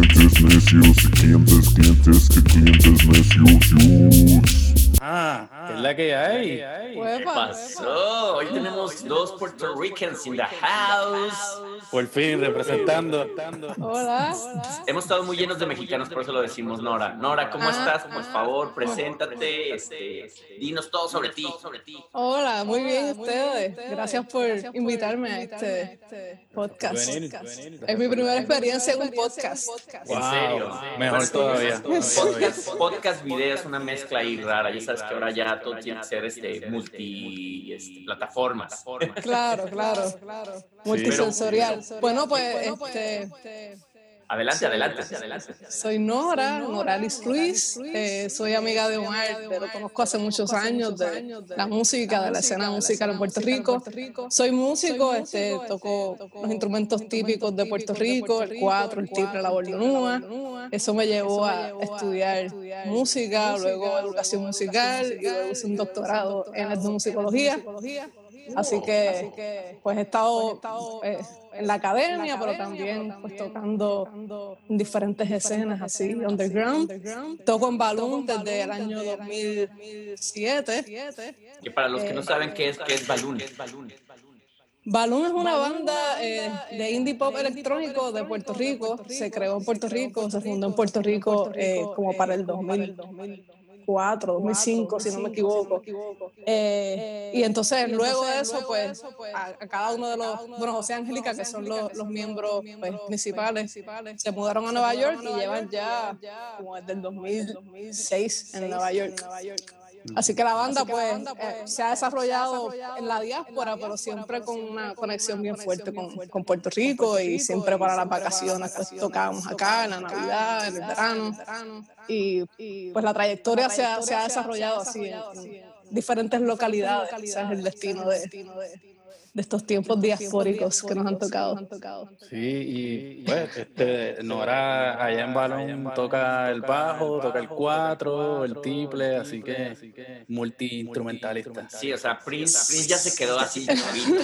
clientes necios, clientes, clientes, que clientes necios. Ah, ¿qué es la que hay? ¿Qué pasó? Hoy tenemos dos Puerto Ricans in the house. Por fin, representando. Hola. Hemos estado muy llenos de mexicanos, por eso lo decimos, Nora. Nora, ¿cómo Ah, estás? Por favor, preséntate. Este, dinos todo sobre ti. Sobre ti. Hola, muy bien ustedes. Gracias por invitarme a este podcast. Venir, Es mi primera experiencia en un podcast. En serio. Mejor todavía. Podcast, podcast, video es una mezcla ahí rara. Ya sabes que ahora ya todo tiene que ser este, multi este, plataformas. Claro, claro. Multisensorial. Bueno, pues este, Adelante, adelante, adelante. soy Nora, Noralis Ruiz. eh, soy amiga de Omar, lo conozco hace muchos años de la música, de la escena musical en Puerto Rico. Soy músico, este, toco los instrumentos típicos de Puerto Rico, el cuatro, el triple, la bordonúa. Eso me llevó a estudiar música, luego educación musical y luego hice un doctorado en etnomusicología. Así que, pues he estado eh, en la academia, pero también pues tocando en diferentes escenas así, underground. Toco en Balloon desde el año 2007. Que para los que no saben qué es, qué es Balloon. Balloon es una banda eh, de indie pop electrónico de Puerto Rico. Se creó en Puerto Rico, se fundó en Puerto Rico eh, como para el 2004, 2005, si no me equivoco. Eh, y entonces luego de eso, pues a, a cada uno de los, bueno, José Angélica, que son los, los miembros pues, principales, se mudaron a Nueva York y llevan ya como desde el 2006 en Nueva York. Así que la banda, pues, eh, se ha desarrollado en la diáspora, pero siempre con una conexión bien fuerte con, con Puerto Rico y siempre para las vacaciones, pues tocábamos acá, en la Navidad, en el verano. Y pues la trayectoria se ha, se ha desarrollado así en, en diferentes localidades. Es el destino de, de estos tiempos diaspóricos que nos han tocado. Sí, y pues, este, Nora allá en Balón toca el bajo, toca el cuatro, el triple, así que multi-instrumentalista. Sí, o sea, Prince, Prince ya se quedó así. chavito,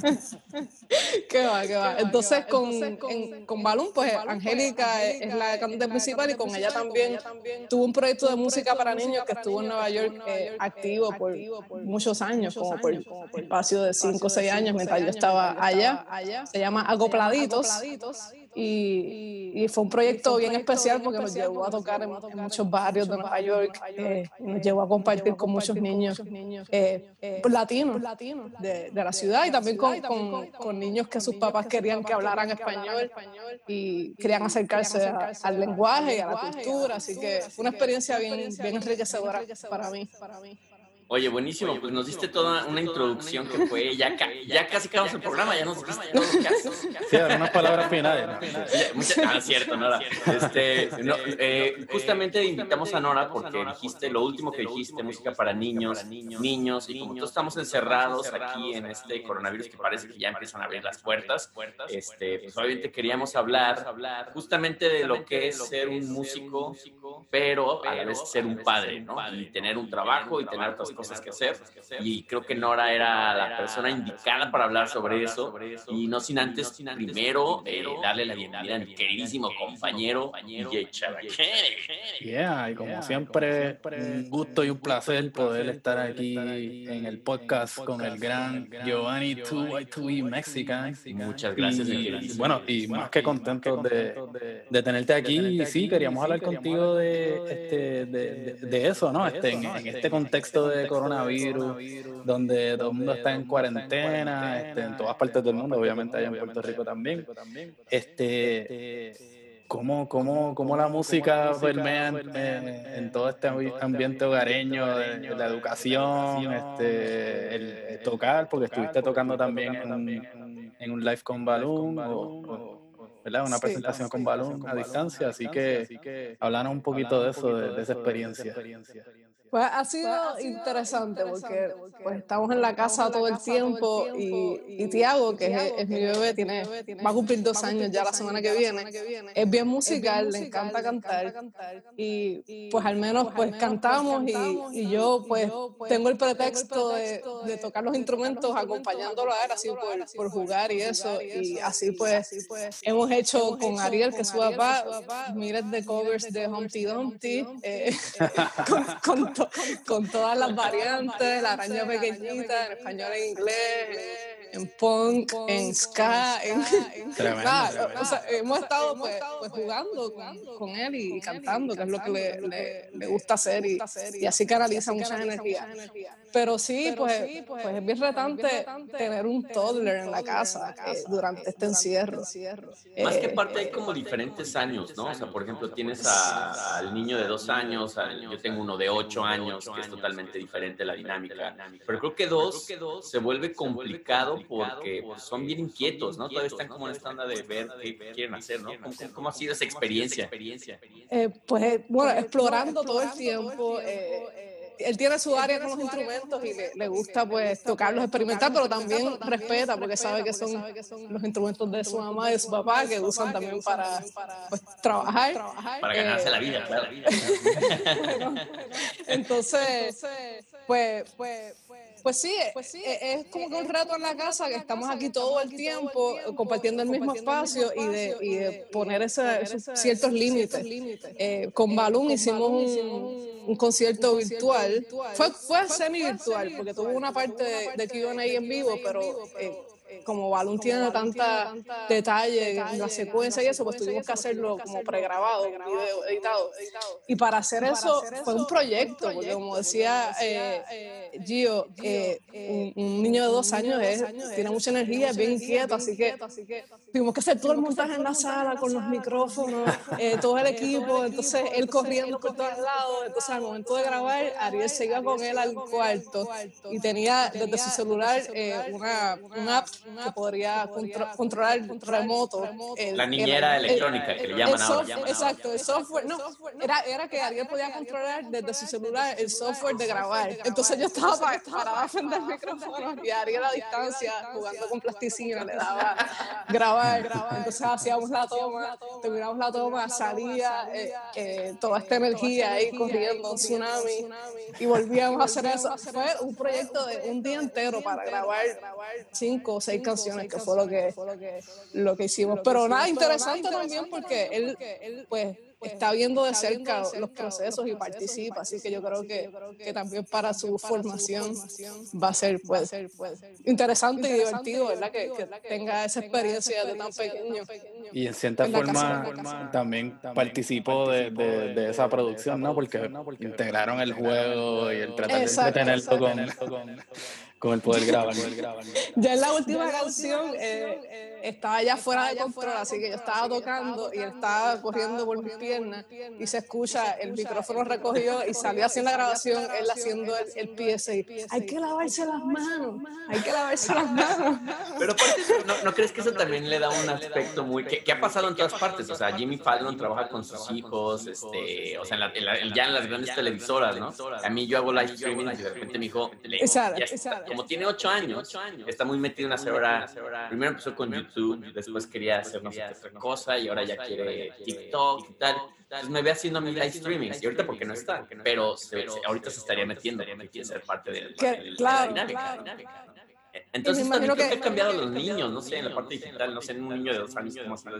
¿Qué va, qué va? Entonces, con, en- con Balloon, pues Angélica es, es la cantante principal y con ella también tuvo un proyecto de música para niños que estuvo en Nueva York eh, activo por muchos años, como por espacio de 5 o 6 años mientras yo estaba allá. Se llama Acopladitos. Y, y fue un proyecto bien especial porque nos llevó a tocar en, en muchos barrios de Nueva York, eh, y nos llevó a compartir con muchos niños eh, eh, latinos de, de la ciudad y también con, con, con niños que sus papás querían que hablaran español y querían acercarse a- al lenguaje y a la cultura, así que fue una experiencia bien, bien enriquecedora para mí. Oye, buenísimo, pues nos diste toda una introducción que fue, ya, ca- ya casi acabamos el programa, ya nos diste todo lo que haces. Sí. ¿no? Ya, mucha- ah, cierto, Nora. Este, no, eh, justamente invitamos a Nora porque dijiste lo último que dijiste, música para niños, niños, y como todos estamos encerrados aquí en este coronavirus que parece que ya empiezan a abrir las puertas, este, pues obviamente queríamos hablar justamente de lo que es ser un músico, pero a la vez ser un padre, ¿no? Y tener un trabajo y tener otras cosas que hacer. Y creo que Nora era la persona indicada para hablar sobre eso. Y no sin antes, primero, eh, darle la bienvenida a mi queridísimo compañero DJ. Yeah, y como siempre, un gusto y un placer poder estar aquí en el podcast con el gran Giovanni 2Y2E Mexican. Muchas gracias, Y, bueno, y más que contentos de, de tenerte aquí. Y sí, queríamos hablar contigo de, este, de, de- de eso, ¿no? Este, en, en este contexto de coronavirus, donde todo el mundo está en cuarentena, este, en todas partes del mundo, obviamente allá en Puerto Rico también. Este, ¿Cómo, cómo, cómo la música permea en, en- en todo este ambi- ambiente hogareño, de, la educación, este, el, el tocar, porque estuviste tocando también en, un- en un live con Balloon, o, o, ¿verdad? una presentación con Balloon a distancia, así que hablanos un poquito de eso, de, de esa experiencia. Pues ha sido interesante porque pues estamos en la casa todo el tiempo y, y Tiago, que es, mi bebé, tiene, va a cumplir dos años ya la semana que viene, es bien musical, le encanta cantar. y pues al menos pues cantamos y, y yo pues tengo el pretexto de, de tocar los instrumentos acompañándolo a él así por, por jugar y eso. y así pues hemos hecho con Ariel, que es su papá, miles de covers de Humpty Dumpty eh, con, con, todas las variantes, la araña pequeñita, en español e inglés en punk, en ska, en, O sea, hemos estado pues, pues jugando con, él y, cantando, que es lo que le, le, gusta hacer y, y así canaliza muchas energías. Pero sí, pues, pues, pues es bien retante tener un toddler en la casa eh, durante este encierro. Más que parte hay como diferentes años, ¿no? O sea, por ejemplo, tienes al niño de dos años, yo tengo uno de ocho años, que es totalmente diferente la dinámica. Pero creo que dos se vuelve complicado porque pues, son bien inquietos, ¿no? Todavía están como en esta onda de ver qué quieren hacer, ¿no? ¿Cómo, ha sido esa experiencia? Eh, pues, bueno, explorando todo el tiempo. Eh, él tiene su área con los instrumentos y le, gusta pues tocarlos, experimentar, pero también respeta porque sabe que son los instrumentos de su mamá y de su papá que usan también para pues, trabajar. Para ganarse la vida, claro. entonces, pues, pues pues sí, pues sí e, es, como que un reto en la casa que estamos aquí todo el tiempo compartiendo el mismo espacio y de, y de poner esos ciertos límites. Eh, con Balloon hicimos un, un concierto virtual. Fue, fue semi-virtual porque tuvo una parte de, de Q&A en vivo, pero eh, como Balloon tiene tanta detalle en la secuencia y eso, pues tuvimos que hacerlo como pregrabado, video editado. Y para hacer eso fue un proyecto, porque como decía eh, eh, Gio, eh, un, niño de dos años tiene mucha energía, es bien inquieto, así que tuvimos que hacer todo el montaje en la sala con los micrófonos, todo el equipo, entonces él corriendo por todos lados, entonces al momento de grabar, Ariel se iba con él al cuarto y tenía desde su celular una, una app que podría controlar remoto. la niñera electrónica que le llaman ahora. exacto, el software. No, era, era que alguien podía controlar desde su celular el software de grabar. Entonces yo estaba parada frente al micrófono y Ariel a distancia jugando con plasticina le daba grabar. Entonces hacíamos la toma, terminamos la toma, salía eh, eh, toda esta energía ahí corriendo, un tsunami y volvíamos a hacer eso. Fue un proyecto de un día entero para grabar cinco o seis canciones, que fue lo que, lo que hicimos. Pero nada, interesante también porque él, pues, está viendo de cerca los procesos y participa, así que yo creo que, que también para su formación va a ser pues, interesante y divertido, ¿verdad? Que, tenga esa experiencia de tan pequeño. Y en cierta forma también participó de, de, esa producción, ¿no? Porque integraron el juego y el tratar de tenerlo con con el poder grabar. ya en la última canción eh, estaba ya fuera de control, así que yo estaba tocando y él estaba corriendo por mis piernas y se escucha, el micrófono recogió y salió en la grabación, él haciendo el, el PSI. Hay que lavarse las manos, hay que lavarse las manos. Pero aparte, ¿no, ¿no crees que eso también le da un aspecto muy... que, ha pasado en todas partes? O sea, Jimmy Fallon trabaja con sus hijos, este, o sea, ya en las grandes televisoras, ¿no? A mí yo hago live streaming y de repente mi hijo... Como tiene ocho años, está muy metido en hacer ahora. Primero empezó con YouTube, después quería hacer no sé otra cosa y ahora ya quiere TikTok y tal. Entonces me ve haciendo mi live streaming y ahorita porque no está, pero ahorita se estaría metiendo porque quiere ser parte de, la dinámica. Entonces también creo que ha cambiado los niños, no sé, en la parte digital, no sé, en un niño de dos años, ¿cómo se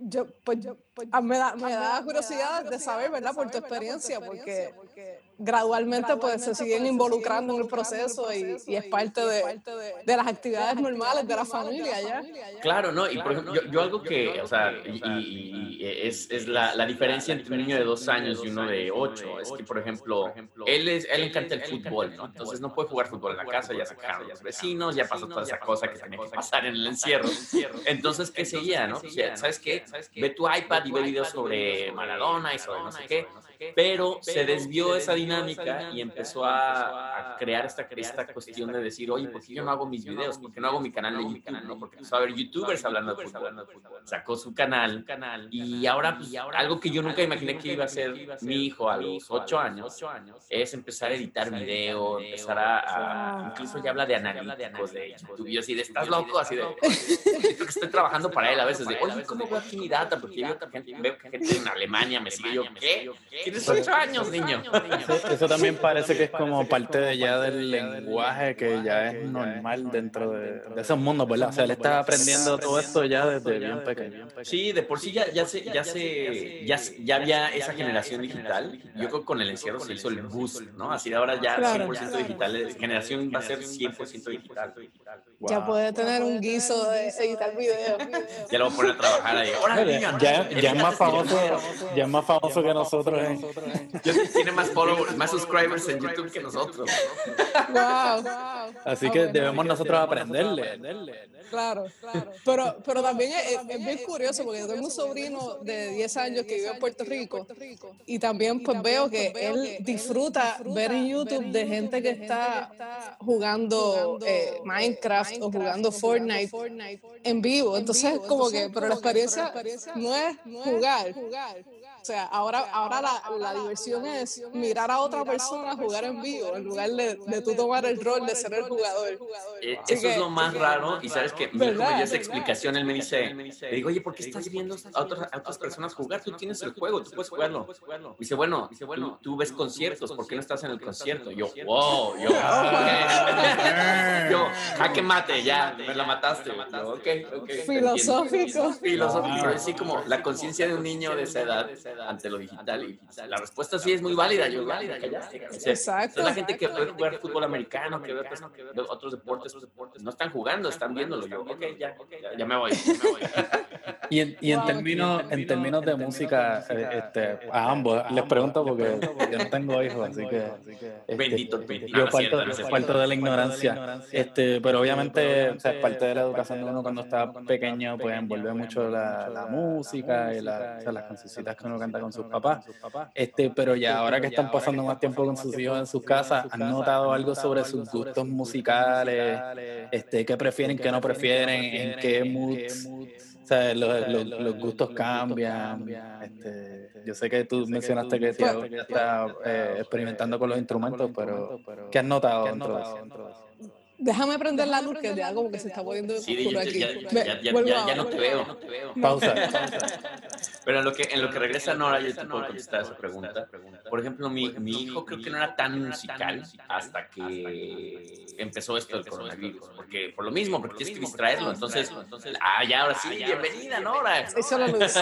yo, pues, yo, pues, me da, me da curiosidad de saber, ¿verdad? Por tu experiencia, porque gradualmente pues se siguen involucrando en el proceso y, y es parte de, de, las actividades normales de la familia ya. Claro, ¿no? Y por ejemplo, yo, yo algo que, o sea, y, es, es la, la, diferencia entre un niño de dos años y uno de ocho, es que, por ejemplo, él, es, él encanta el fútbol, ¿no? Entonces no puede jugar fútbol en la casa, ya sacaron los vecinos, ya pasó toda esa cosa que tenía que pasar en el encierro. Entonces, ¿qué seguía, no? ¿Sabes qué? Ve tu iPad y ve videos sobre Maradona y sobre no sé qué pero se desvió esa dinámica y empezó a, crear esta, esta cuestión de decir, oye, ¿por qué yo no hago mis videos? ¿Por qué no hago mi canal de YouTube? ¿no? Porque empezó a haber youtubers hablando de fútbol. Sacó su canal y ahora, pues, algo que yo nunca imaginé que iba a ser mi hijo a los ocho años es empezar a editar video, empezar a, incluso ya habla de analíticos de YouTube. Y así de, ¿estás loco? Así de, que estoy trabajando para él a veces de, oye, ¿cómo veo aquí mi data? Porque yo veo que gente en Alemania me sigue yo, ¿qué? Tienes ocho años, niño. Eso también parece que es como parte de ya del lenguaje que ya es normal dentro de, de esos mundos, ¿verdad? O sea, él está aprendiendo todo esto ya desde bien pequeño. Sí, de por sí ya, ya, se, ya, se, ya, ya había esa generación digital. Yo creo que con el encierro se hizo el boost, ¿no? Así ahora ya 100% digital. Generación va a ser 100% digital. Ya puede tener un guiso de editar video. Ya lo voy a poner a trabajar ahí. Ya, ya, es más famoso, ya es más famoso que nosotros en, tiene más followers, más subscribers en YouTube que nosotros. Wow. Así que debemos nosotros aprenderle. Claro, claro. Pero, pero también es, bien curioso porque yo tengo un sobrino de 10 años que vive en Puerto Rico y también pues veo que él disfruta ver en YouTube de gente que está jugando eh, Minecraft o jugando Fortnite en vivo. Entonces, como que, pero la experiencia no es jugar sea, ahora, ahora la, la, diversión es mirar a otra persona jugar en vivo en lugar de, de tú tomar el rol de ser el jugador. Eh, eso es lo más raro y sabes que mi hijo me dio esa explicación, él me dice, le digo, oye, ¿por qué estás viendo a otras, a otras personas jugar? Tú tienes el juego, tú puedes jugarlo. dice, bueno, dice, bueno tú, ves conciertos, ¿por qué no estás en el concierto? yo, wow, yo, yo, jaque mate, ya, me la mataste. Yo, okay, okay, Filosófico. Filosófico, así como la conciencia de un niño de esa edad ante lo digital. Y la respuesta sí es muy válida. Yo, válida, Exacto. Es la gente que puede jugar fútbol americano, que ve otros deportes, no están jugando, están viéndolo. Yo, ok, ya, ya, me voy. Y en, y en, términos, en términos de música, eh, este, a ambos, les pregunto porque yo no tengo hijos, así que... Este, bendito, Yo parto, de la ignorancia, este, pero obviamente o sea, parte de la educación de uno cuando está pequeño, pues envuelve mucho la, la música y la, o sea, las cancioncitas que uno canta con sus papás. Este, pero ya ahora que están pasando más tiempo con sus hijos en sus casas, ¿han notado algo sobre sus gustos musicales? Este, ¿Qué prefieren, qué no prefieren? ¿En qué moods? O sea, los, los, los gustos cambian. Este, yo sé que tú mencionaste que Tiago está eh, experimentando con los instrumentos, pero ¿qué has notado dentro de eso? Déjame prender la luz que ya como que se está poniendo sí, yo, aquí. Ya, ya, ya, ya, no te veo. Pausa. Pero en lo que, en lo que regresa Nora, yo te puedo contestar esa pregunta. Por ejemplo, mi, mi hijo creo que no era tan musical hasta que empezó esto del coronavirus. Porque, por lo mismo, porque tienes que distraerlo. Entonces, ah, ya, ahora sí, bienvenida Nora. Se hizo la luz.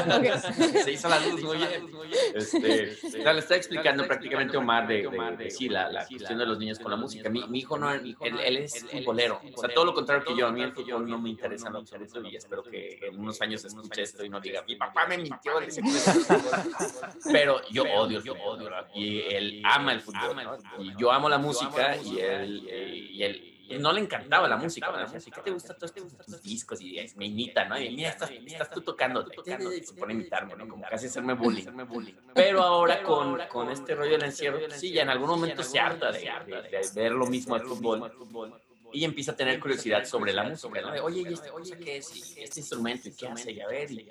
Se hizo la luz, muy bien. Este, sea, le está explicando prácticamente Omar de, de, sí, la, la cuestión de los niños con la música. Mi, mi hijo no, él, él es futbolero. O sea, todo lo contrario que yo. A mí el fútbol no me interesa en absoluto y espero que en unos años escuche esto y no diga, mi papá me mintió. Pero yo odio, yo odio. Y él ama el fútbol. Y yo amo la música y él, y él no le encantaba la música. ¿qué te gusta todo este tus discos? Y me imita, ¿no? Y mira, estás, estás tú tocando, tocando, se pone a imitarme, ¿no? Como casi hacerme bullying. Pero ahora con, con este rollo del encierro, sí, ya en algún momento se harta de, de, ver lo mismo al fútbol y empieza a tener curiosidad sobre la música, ¿no? Oye, ¿y esta cosa qué es? ¿Y este instrumento? ¿Y qué hace? Y a ver, y,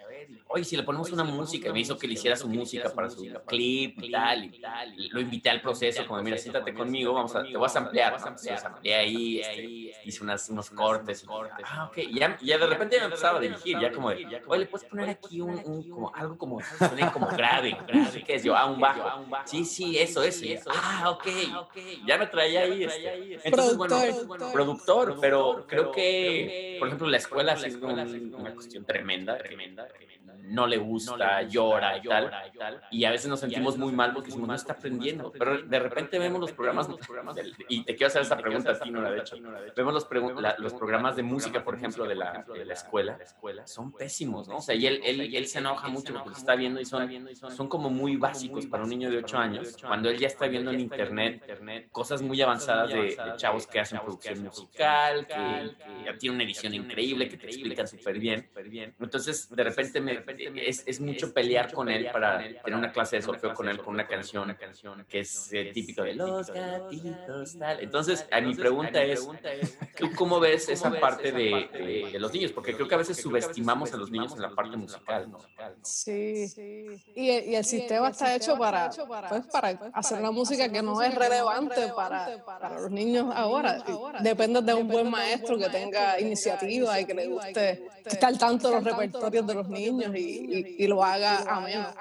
oye, si le ponemos una música, me hizo que le hiciera su música para su clip y tal, y tal. Lo invité al proceso, como, mira, siéntate conmigo, vamos a, te voy a ampliar, ¿no? Entonces, amplié ahí, este, hice unas, unos cortes. Ah, ok. Y ya, ya de repente me empezaba a dirigir, ya como de, oye, ¿le puedes poner aquí un, un como, algo como, como grave? ¿Qué es yo? Ah, un bajo. Sí, sí, eso, eso. Ah, ok. Ya me traía ahí. Este. Entonces, bueno, productor, pero creo que, por ejemplo, la escuela ha sido una cuestión tremenda, tremenda, no le gusta, llora, y tal, y a veces nos sentimos muy mal porque decimos, no está aprendiendo, pero de repente vemos los programas, y te quiero hacer esta pregunta a ti, Nora, de hecho, vemos los, los programas de música, por ejemplo, de la, de la escuela, son pésimos, ¿no? O sea, y él, él, él se enoja mucho porque lo está viendo y son, son como muy básicos para un niño de 8 años, cuando él ya está viendo en internet cosas muy avanzadas de, chavos que hacen producción musical, que, ya tiene una edición increíble, que te explican súper bien. Entonces, de repente me es, es mucho pelear con él para tener una clase de solfeo con él, con una canción que es eh, típico de los gatitos, tal. Entonces, a mi pregunta es, ¿tú cómo ves esa parte de, de, los niños? Porque creo que a veces subestimamos a los niños en la parte musical, ¿no? Sí, y, y el sistema está hecho para, pues, para hacer una música que no es relevante para, para los niños ahora. Depende de un buen maestro que tenga iniciativa y que le guste estar tanto los repertorios de los niños y, y, lo haga ameno.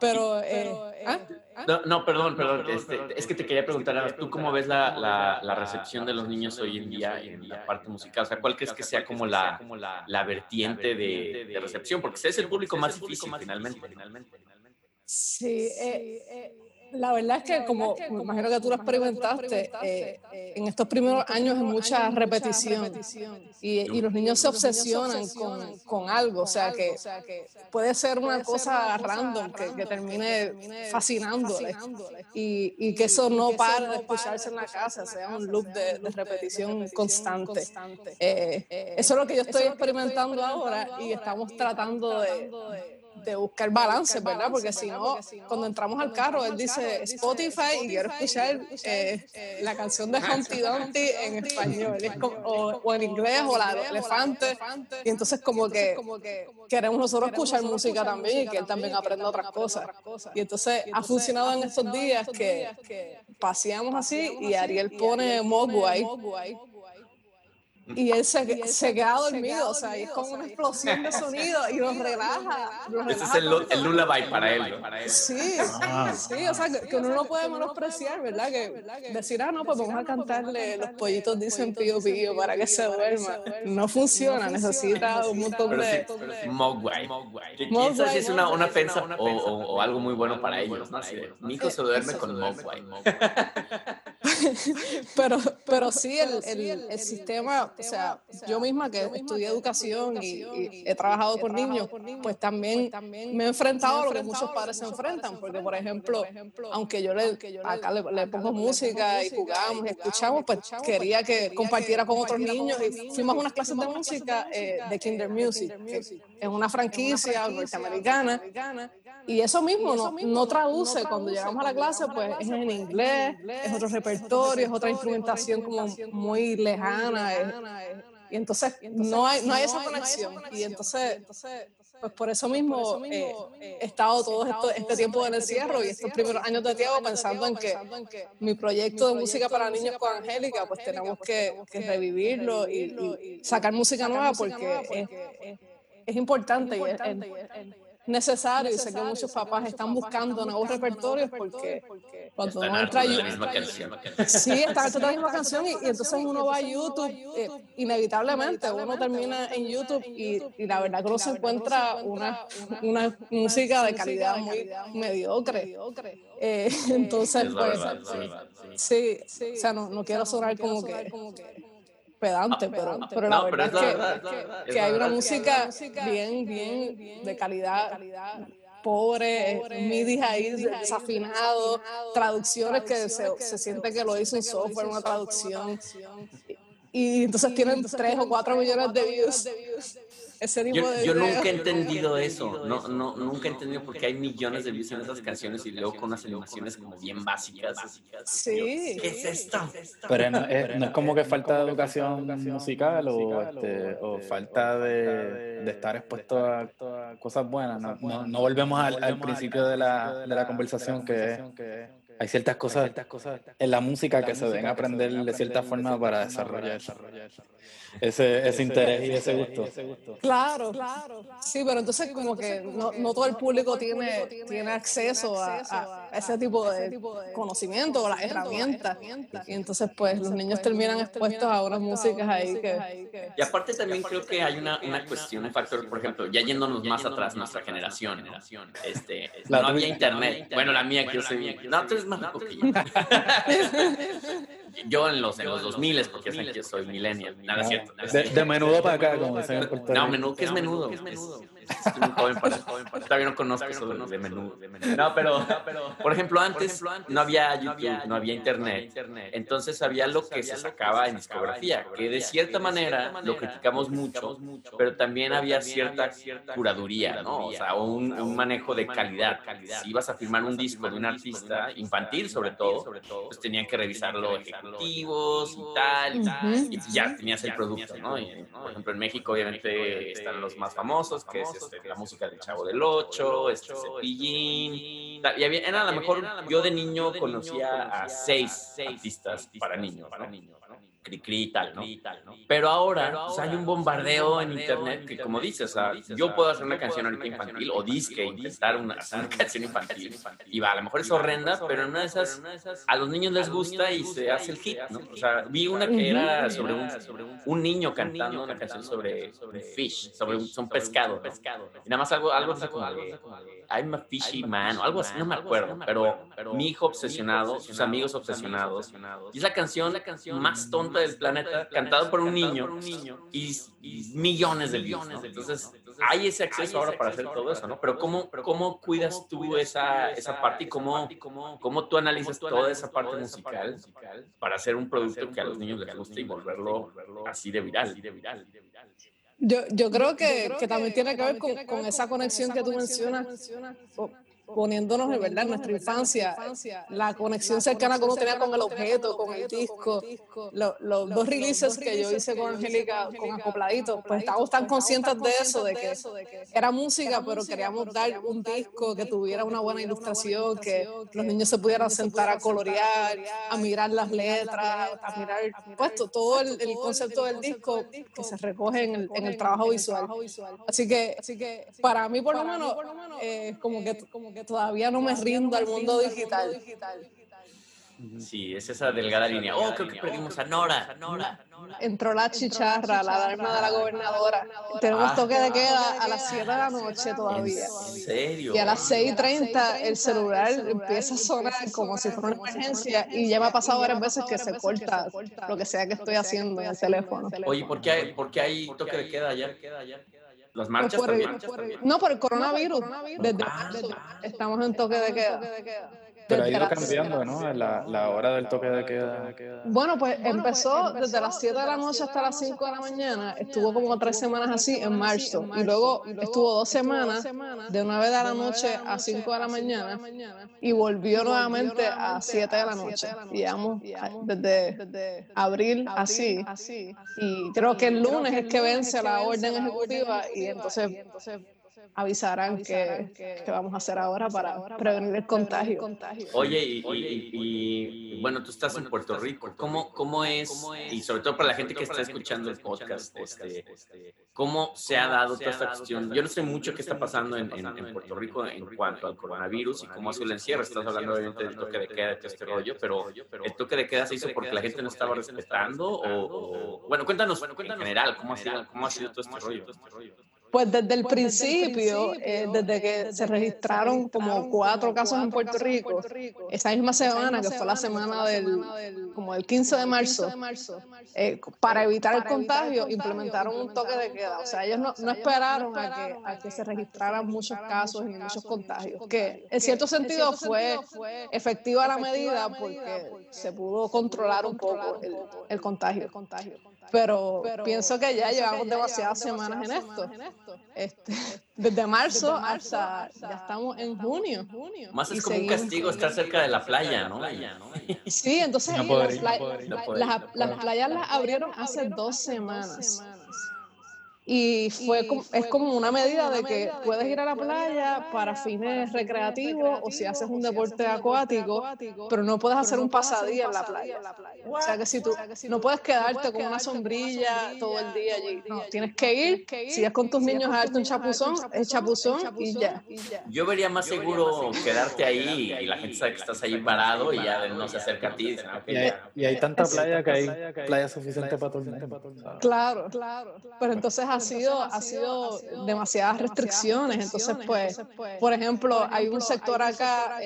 Pero, eh, ¿ah? No, no, perdón, perdón. Este, es que te quería preguntar, ¿tú cómo ves la, la, la, recepción de los niños hoy en día en la parte musical? O sea, ¿cuál crees que sea como la, la vertiente de, de recepción? Porque ese es el público más difícil finalmente. Sí, eh, eh la verdad es que, como me imagino que tú lo experimentaste, eh, en estos primeros años es mucha repetición. y, y los niños se obsesionan con, con, algo, o sea que puede ser una cosa random que, que termine fascinándole y, y, que eso no pare de escucharse en la casa, sea un loop de, de repetición constante. Eh, eso es lo que yo estoy experimentando ahora y estamos tratando de de buscar balance, ¿verdad? Porque si no, cuando entramos al carro, él dice Spotify y quiero escuchar eh, la canción de Humpty Dumpty en español, o, en inglés, o la de Elefante. Y entonces, como que queremos nosotros escuchar música también y que él también aprenda otras cosas. Y entonces, ha funcionado en estos días que paseamos así y Ariel pone Mogwai y él se, se queda dormido, o sea, y es como una explosión de sonido y nos relaja. Ese es el, el lullaby para él. Sí, ah. sí, o sea, que, uno no puede menospreciar, ¿verdad? Que decir, ah, no, pues vamos a cantarle Los pollitos dicen pío pío para que se duerma. No funciona, necesita un montón de... Mogwai. Quizás es una, una ofensa o, o, algo muy bueno para ellos, ¿no? Hijo se duerme con Mogwai. pero, pero sí, el, el, el sistema o sea, yo misma que estudié educación y, he trabajado con niños, pues también me he enfrentado a lo que muchos padres se enfrentan, porque por ejemplo, aunque yo le, acá le, pongo música y jugamos y escuchamos, pues quería que compartiera con otros niños y fuimos a unas clases de música eh, de Kinder Music, que es una franquicia norteamericana y eso mismo no, no, traduce, cuando llegamos a la clase, pues es en inglés, es otro repertorio, es otra instrumentación como muy lejana. y entonces no hay, no hay esa conexión. Y entonces, pues por eso mismo eh, he estado todo esto, este tiempo en encierro y estos primeros años de tiempo pensando en que mi proyecto de música para niños con Angélica, pues tenemos que, que revivirlo y, sacar música nueva porque es, es importante. Y necesario y sé que muchos papás están buscando nuevos repertorios porque cuando uno entra a YouTube sí están la misma canción y, entonces uno va a YouTube eh, inevitablemente uno termina en YouTube y, la verdad que uno se encuentra una, una música de calidad muy mediocre eh, entonces pues sí, o sea no, no quiero sonar como que pedante, pero, pero la verdad es que, hay una música bien, bien de calidad pobre, midis ahí desafinados, traducciones que se, se siente que lo hizo un software, una traducción. Y entonces tienen tres o cuatro millones de views yo, nunca he entendido eso. No, no, nunca he entendido por qué hay millones de views en esas canciones y luego con unas animaciones como bien básicas. Sí. ¿Qué es esto? Pero no, es, como que falta de educación musical o, este, o falta de, de estar expuesto a cosas buenas. No, no, volvemos al, al principio de la, de la conversación que es hay ciertas cosas, en la música que se deben aprender de cierta forma para desarrollar ese, ese interés y ese gusto. Claro, sí, pero entonces como que no, no todo el público tiene, tiene acceso a, ese tipo de conocimiento o las herramientas. Y entonces pues los niños terminan expuestos a unas músicas ahí que... Y aparte también creo que hay una, una cuestión, un factor, por ejemplo, ya yéndonos más atrás, nuestra generación, este, no había internet. Bueno, la mía que yo soy... No, yo en los, en los 2000 porque saben que soy millennial. Nada cierto. De, menudo para acá, como dicen No, menudo, ¿qué es menudo? Es, Estoy muy joven para, joven para. Todavía no conozco eso de menudo. No, pero, pero por ejemplo, antes no había YouTube, no había Internet, entonces había lo que se sacaba en discografía, que de cierta manera lo criticamos mucho, pero también había cierta curaduría, ¿no? O sea, un, manejo de calidad. Si ibas a firmar un disco de un artista, infantil sobre todo, pues tenían que revisarlo ejecutivos y tal, y ya tenías el producto, ¿no? por ejemplo, en México obviamente están los más famosos, que es este, la música del Chavo del Ocho, este Cepillín, y había, era a lo mejor, yo de niño conocía a seis artistas para niños, ¿no? Y tal, ¿no? Pero ahora pues, hay un bombardeo en internet que, como dices, yo puedo hacer una canción ahorita infantil o disque, intentar una, una canción infantil y va, a lo mejor es horrenda, pero en una de esas a los niños les gusta y se hace el hit, ¿no? O sea, vi una que era sobre un, un niño cantando una canción sobre fish, sobre un, pescado, pescado. Y nada más algo, algo así como I'm a fishy man o algo así, no me acuerdo, pero mi hijo obsesionado, sus amigos obsesionados. Y es la canción más tonta del planeta, cantado por un niño, y, millones de views. Entonces, hay ese acceso ahora para hacer todo eso, ¿no? Pero ¿cómo, cómo cuidas tú esa, esa parte y cómo, cómo tú analizas toda esa parte musical para hacer un producto que a los niños les guste y volverlo así de viral? Yo, yo creo que, que también tiene que ver con, con esa conexión que tú mencionas poniéndonos en verdad en nuestra infancia, la conexión cercana que uno tenía con el objeto, con el disco, los, dos releases que yo hice con Angélica, con Acopladito, pues estábamos tan conscientes de eso, de que era música, pero queríamos dar un disco que tuviera una buena ilustración, que los niños se pudieran sentar a colorear, a mirar las letras, a mirar puesto todo el, concepto del disco que se recoge en el, en el trabajo visual. Así que, para mí por lo menos, eh, como que que todavía no me rindo al mundo digital. Sí, es esa delgada línea. Oh, creo que perdimos a Nora. Nora. Entró la chicharra, la alarma de la gobernadora. Tenemos toque de queda a las 7 de la noche todavía. ¿En serio? Y a las 6.30 el celular empieza a sonar como si fuera una emergencia y ya me ha pasado varias veces que se corta lo que sea que estoy haciendo en el teléfono. Oye, ¿por qué hay, por qué hay toque de queda allá? Las marchas, No, por el coronavirus. Desde, ah, estamos en toque de queda. Pero ha ido cambiando, ¿no? La, la, hora del toque de queda. Bueno, pues empezó desde las 7 de la noche hasta las 5 de la mañana. Estuvo como tres semanas así en marzo. Y luego estuvo dos semanas de 9 de la noche a 5 de la mañana. Y volvió nuevamente a 7 de la noche. Digamos, desde abril así. Y creo que el lunes es que vence la orden ejecutiva y entonces avisarán que, que, vamos a hacer ahora para prevenir el contagio. Oye, y, bueno, tú estás en Puerto Rico. ¿Cómo, cómo, es, y sobre todo para la gente que está escuchando el podcast, este, cómo se ha dado toda esta cuestión? Yo no sé mucho qué está pasando en, en, Puerto Rico en cuanto al coronavirus y cómo ha sido el encierro. Estás hablando obviamente del toque de queda, de todo este rollo, pero ¿el toque de queda se hizo porque la gente no estaba respetando? O, bueno, cuéntanos, en general, ¿cómo ha sido, cómo ha sido todo este rollo? Pues desde el principio, eh, desde que se registraron como cuatro casos en Puerto Rico, esa misma semana, que fue la semana del, como el 15 de marzo, eh, para evitar el contagio, implementaron un toque de queda. O sea, ellos no, no esperaron a que, a que se registraran muchos casos y muchos contagios, que en cierto sentido fue efectiva la medida porque se pudo controlar un poco el, el contagio. Pero, pienso que ya llevamos demasiadas semanas en esto. Este, desde marzo hasta ya estamos en junio. Más es como un castigo estar cerca de la playa, ¿no? Sí, entonces las playas las abrieron hace dos semanas. Y fue es como una medida de que puedes ir a la playa para fines recreativos o si haces un deporte acuático, pero no puedes hacer un pasadía en la playa. O sea que si tú no puedes quedarte con una sombrilla todo el día allí, no, tienes que ir, si es con tus niños a darte un chapuzón, es chapuzón y ya. Yo vería más seguro quedarte ahí y la gente sabe que estás ahí parado y ya no se acerca a ti. Y hay tanta playa que hay playa suficiente para todo el mundo. Claro, claro. Pero entonces ha sido, ha sido demasiadas restricciones. Entonces, pues, por ejemplo, hay un sector acá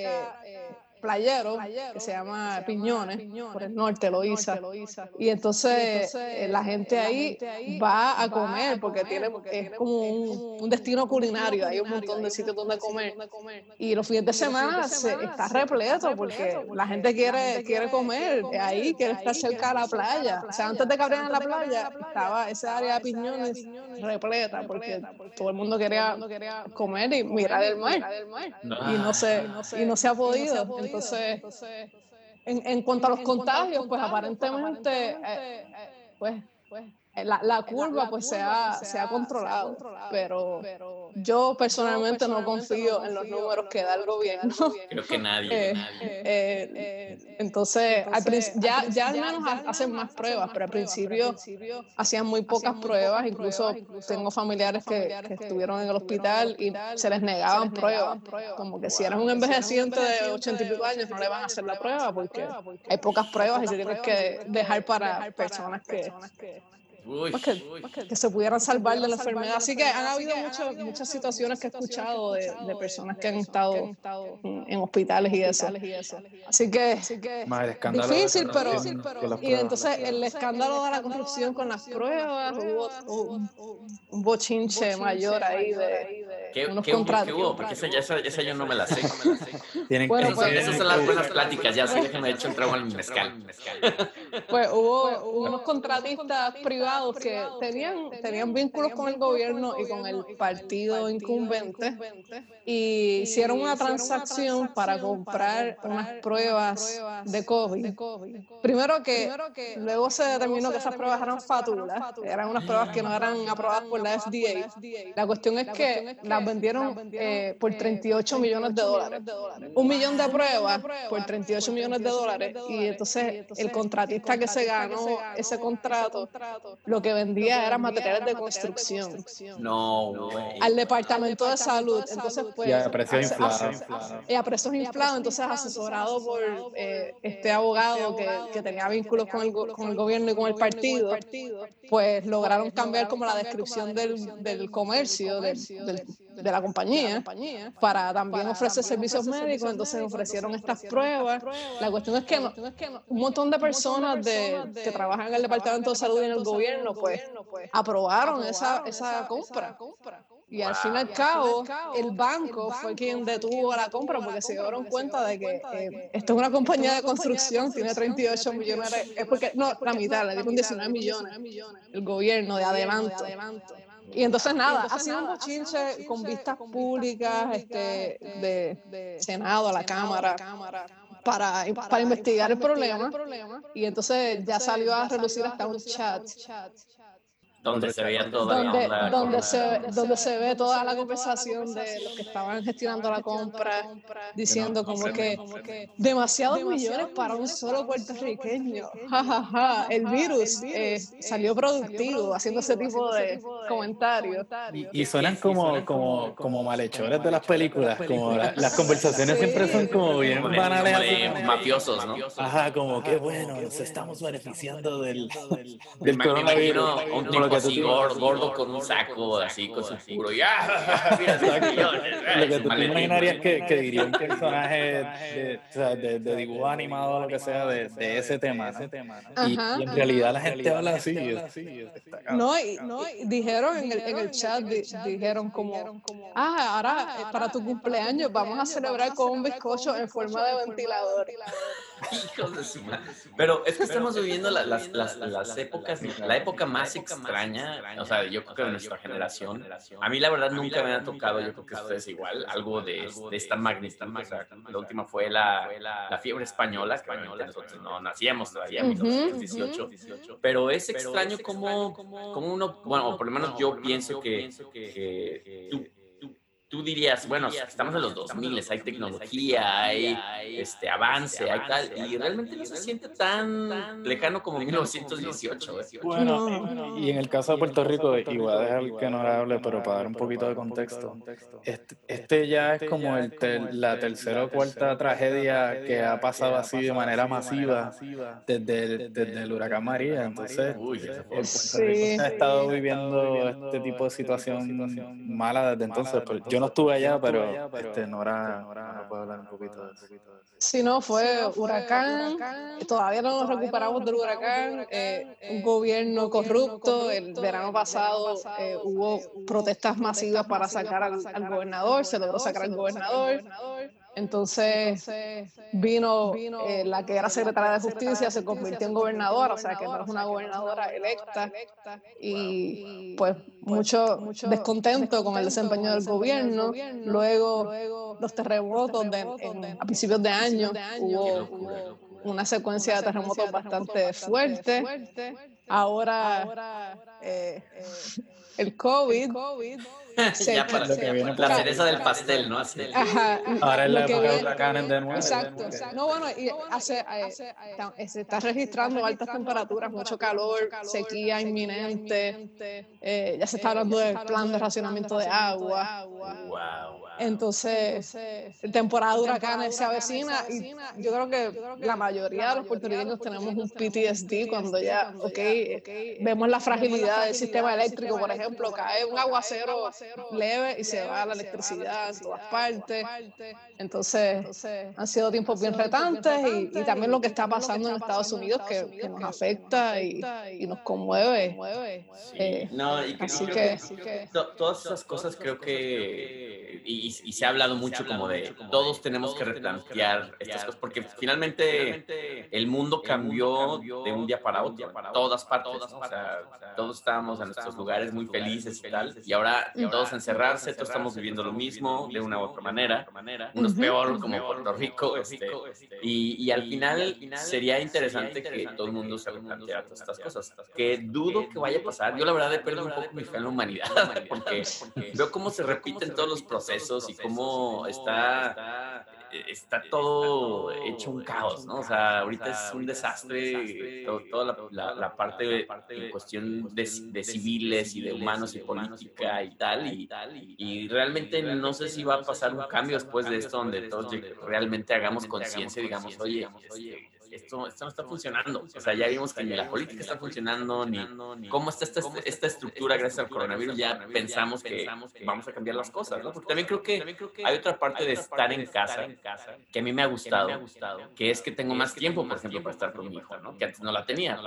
playero que se llama Piñones, por el norte, Loíza. Y entonces eh, la gente ahí va a comer porque tiene, es como un, destino culinario, hay un montón de sitios donde comer. Y los fines de semana se, está repleto porque la gente quiere, quiere comer ahí, quiere estar cerca de la playa. O sea, antes de que abrieran la playa, estaba esa área de Piñones repleta porque todo el mundo quería comer y mirar el mar. Y no se, y no se ha podido. Entonces, en, en cuanto a los contagios, pues aparentemente, eh, eh, pues, pues eh, la, la curva pues se ha, se ha controlado, pero yo personalmente no confío en los números que da el gobierno. Creo que nadie. entonces, ya, ya al menos hacen más pruebas, pero al principio hacían muy pocas pruebas, incluso tengo familiares que, estuvieron en el hospital y se les negaban pruebas, como que si eres un envejeciente de ochenta y pico años no le van a hacer la prueba porque hay pocas pruebas y se tienes que dejar para personas que que, se pudieran salvar de la enfermedad. Así que han habido muchas, muchas situaciones que he escuchado de, de personas que han estado en, hospitales y eso. Así que, difícil, pero... Y entonces el escándalo de la corrupción con las pruebas, hubo un, bochinche mayor ahí de... ¿Qué, unos ¿qué, ¿qué hubo? Porque esa, esa, esa, yo no me la sé. bueno, pues, esas son las buenas pláticas, ya sé que me he hecho un trago al mezcal. Pues hubo unos contratistas privados que tenían, tenían vínculos con el gobierno y con el partido incumbente. y hicieron una transacción para comprar unas pruebas de COVID. Primero que luego se determinó que esas pruebas eran fátulas, eran unas pruebas que no eran aprobadas por la FDA. La cuestión es que las vendieron eh, por 38 millones de dólares. Un millón de pruebas por 38 millones de dólares. y entonces el contratista que se ganó ese contrato lo que vendía eran materiales de construcción. No, Al departamento de salud. Entonces, pues. Y a precios inflados. Y a precios inflados. Entonces, asesorado por eh, este abogado que, que tenía vínculos con el, con el, gobierno y con el partido, pues lograron cambiar como la descripción del, del comercio, del, del de la compañía para también ofrecer servicios médicos, entonces ofrecieron estas pruebas. La cuestión es que un montón de personas de, que trabajan en el Departamento de Salud y en el gobierno, pues, pues aprobaron esa, esa compra. Y al fin y al cabo, el banco fue quien detuvo la compra porque se dieron cuenta de que eh, esto es una compañía de construcción, tiene 38 millones, es porque, no, la mitad, le dieron 19 millones, el gobierno de adelanto. Y entonces nada, ha sido un bochinche con vistas públicas este, de Senado a la Cámara para, para investigar el problema. Y entonces ya salió a relucir hasta un chat donde se veía toda donde, la donde se, donde se ve toda la conversación de los que estaban gestionando la compra, diciendo como que demasiados millones para un solo puertorriqueño. Ja, El virus eh, salió productivo haciendo ese tipo de comentarios. Y, suenan como, como, como malhechores de las películas, como las conversaciones siempre son como bien banales. mafiosos, ¿no? Ajá, como que bueno, nos estamos beneficiando del, del coronavirus así gordo, gordo con un saco, así con su figuro. ¡Ya! Lo que tú te imaginarías que, que diría un personaje de, o sea, de, de, dibujo animado o lo que sea de, de ese tema. ¿no? Y, y, en realidad la gente habla así. No, y, no, dijeron en el, en el chat, dijeron como, ah, ahora eh, para tu cumpleaños vamos a celebrar con un bizcocho en forma de ventilador. Hijos de su madre. Pero es que estamos viviendo las, las, las épocas, la época más extraña, o sea, yo creo que de nuestra generación. A mí la verdad nunca me ha tocado, yo creo que ustedes igual, algo de, de esta magnitud. O sea, la última fue la, la fiebre española, que nosotros no nacíamos todavía en 1918. Pero es extraño como, como uno, bueno, por lo menos yo pienso que, que tú tú dirías, bueno, estamos en los 2000, hay tecnología, hay este avance, hay tal, y realmente no se siente tan lejano como 1918. ¿eh? Bueno, y en el caso de Puerto Rico, y voy a dejar que no hable, pero para dar un poquito de contexto, este, este ya es como el la tercera o cuarta tragedia que ha pasado así de manera masiva desde, desde el huracán María, entonces Puerto Rico ha estado viviendo este tipo de situación mala desde entonces, pero yo no estuve allá, pero, este, Nora, Nora puede hablar un poquito de eso. Si no, fue huracán, todavía no nos recuperamos del huracán, eh, un gobierno corrupto, el verano pasado eh, hubo protestas masivas para sacar al, al gobernador, se logró sacar al gobernador, entonces vino eh, la que era secretaria de justicia, se convirtió en gobernadora, o sea que no es una gobernadora electa. y pues mucho descontento con el desempeño del gobierno. Luego los terremotos a principios de año hubo una secuencia de terremotos bastante fuerte. Ahora eh, el COVID ya para la cereza del pastel, ¿no? Ajá. Ahora es la época de huracanes de nuevo. Exacto. No, bueno, y hace, eh, eh, se está registrando altas temperaturas, mucho calor, sequía inminente. Eh, ya se está hablando del plan de racionamiento de agua. Wow. Entonces, temporada de huracanes se avecina y yo creo que la mayoría de los puertorriqueños tenemos un PTSD cuando ya, ok, vemos la fragilidad del sistema eléctrico, por ejemplo, cae un aguacero leve y se va la electricidad en todas partes. Entonces, han sido tiempos bien retantes y, también lo que está pasando en Estados Unidos que, nos afecta y, nos conmueve. Eh, no, y así que, todas esas cosas creo que y, se ha hablado mucho como de todos tenemos que replantear estas cosas, porque finalmente el mundo cambió de un día para otro, en todas partes, o sea, todos estábamos en nuestros lugares muy felices y tal, y ahora todos encerrarse, todos estamos viviendo lo mismo de una u otra manera, unos peor como Puerto Rico, este, y, al final sería interesante que todo el mundo se replanteara todas estas cosas, que dudo que vaya a pasar, yo la verdad he perdido un poco mi fe en la humanidad, porque veo cómo se repiten todos los procesos y cómo está, eh, está todo hecho un caos, ¿no? O sea, ahorita es un desastre toda la, parte en cuestión de, civiles y de humanos y política y tal, y, y realmente no sé si va a pasar un cambio después de esto donde todos realmente hagamos conciencia y digamos, oye, oye esto, esto no está funcionando. O sea, ya vimos que ni la política está funcionando, ni cómo está esta, esta estructura gracias al coronavirus, ya pensamos que vamos a cambiar las cosas, ¿no? Porque también creo que hay otra parte de estar en casa que a mí me ha gustado, que es que tengo más tiempo, por ejemplo, para estar con mi hijo, ¿no? Que antes no la tenía.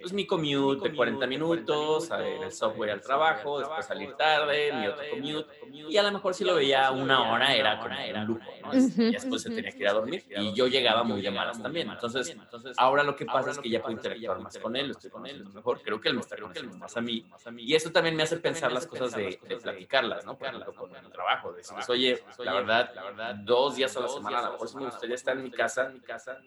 Pues mi commute de 40 minutos, el software al trabajo, después salir tarde, mi otro commute, y a lo mejor si lo veía una hora era como un lujo, ¿no? Y después se tenía que ir a dormir. Y yo llegaba muy de malas también. Entonces, ahora lo que pasa es que ya puedo interactuar más con él, estoy con él mejor. Creo que él me está conociendo más a mí. Y eso también me hace pensar las cosas de, platicarlas, ¿no? Por ejemplo, con el trabajo. Decirles, oye, la verdad, la verdad, dos días a la semana, a lo mejor me gustaría estar en mi casa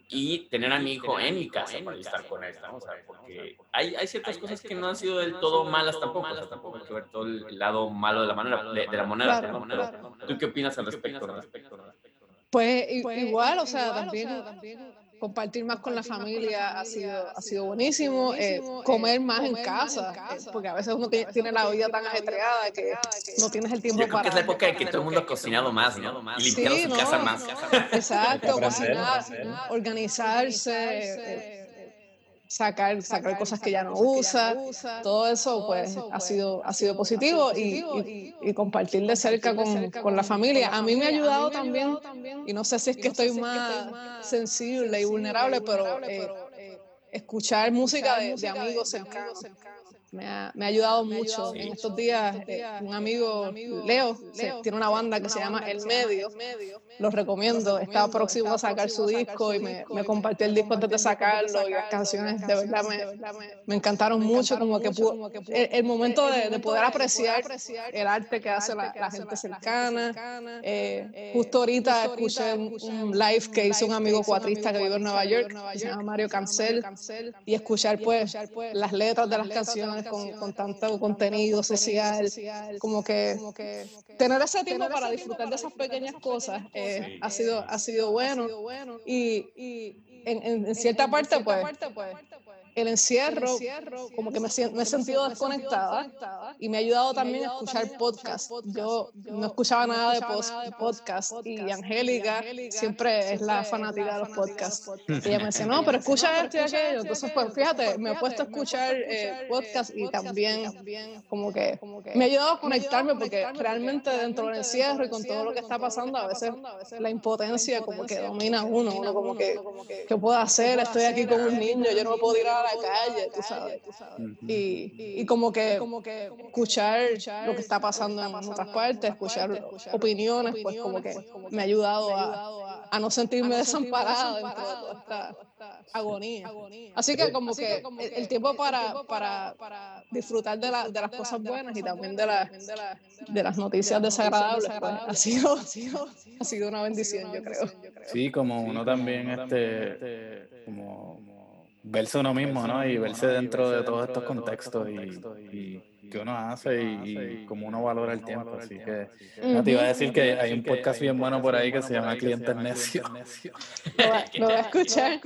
y tener a mi hijo en mi casa para estar con él, ¿no? O sea, porque hay, hay ciertas cosas que no han sido del todo malas tampoco. tampoco hay que ver todo el lado malo de la manera, de, la moneda. ¿Tú qué opinas al respecto? Pues, igual, o sea, también compartir más con la familia ha sido, ha sido buenísimo, eh, comer más en casa, eh, porque a veces uno tiene la vida tan ajetreada que no tienes el tiempo para... es la época en que todo el mundo ha cocinado más, ¿no? Y limpiado su casa más. Exacto, cocinar, organizarse sacar, sacar cosas que ya no usa, todo eso pues ha sido, ha sido positivo y, y, compartir de cerca con, con, la familia. A mí me ha ayudado también, y no sé si es que estoy más sensible y vulnerable, pero eh, escuchar música de, de amigos cercanos me ha, me ha ayudado mucho. En estos días, eh, un amigo, Leo, tiene una banda que se llama El Medio. Los recomiendo. Está próximo a sacar su disco y me, me compartió el disco antes de sacarlo y las canciones de verdad me, encantaron mucho. Como que el, momento de, de, poder apreciar el arte que hace la, gente cercana. Eh, justo ahorita escuché un, live que hizo un amigo cuatrista que vive en Nueva York, que se llama Mario Cancel, y escuchar pues las letras de las canciones con, tanto contenido social, como que tener ese tiempo para disfrutar de esas pequeñas cosas eh, ha, sido, ha sido bueno. Y, en, cierta parte, pues, el encierro, como que me, me, he sentido desconectada y me ha ayudado también a escuchar podcast. Yo no escuchaba nada de podcast y Angélica siempre es la fanática de los podcasts. Y ella me decía, no, pero escucha esto y aquello. Entonces, pues fíjate, me he puesto a escuchar eh, podcast y también como que me ha ayudado a conectarme porque realmente dentro del encierro y con todo lo que está pasando, a veces la impotencia como que domina uno, uno como que, ¿qué puedo hacer? Estoy aquí con un niño, yo no puedo ir a la calle, tú sabes. Y, y como, que, como que escuchar lo que está pasando en otras partes, escuchar opiniones, pues como que me ha ayudado a, a no sentirme desamparada dentro de toda esta agonía. Así que como que el, tiempo para, para, disfrutar de, la, de las cosas buenas y también de, las de las noticias desagradables pues, ha, sido, ha sido una bendición, yo creo. Sí, como uno también, este, como verse uno mismo, ¿no? Y verse dentro de todos estos contextos y que uno hace y, como uno valora el tiempo. Así que te iba a decir que hay un podcast bien bueno por ahí que se llama Clientes Necios. Lo voy a escuchar.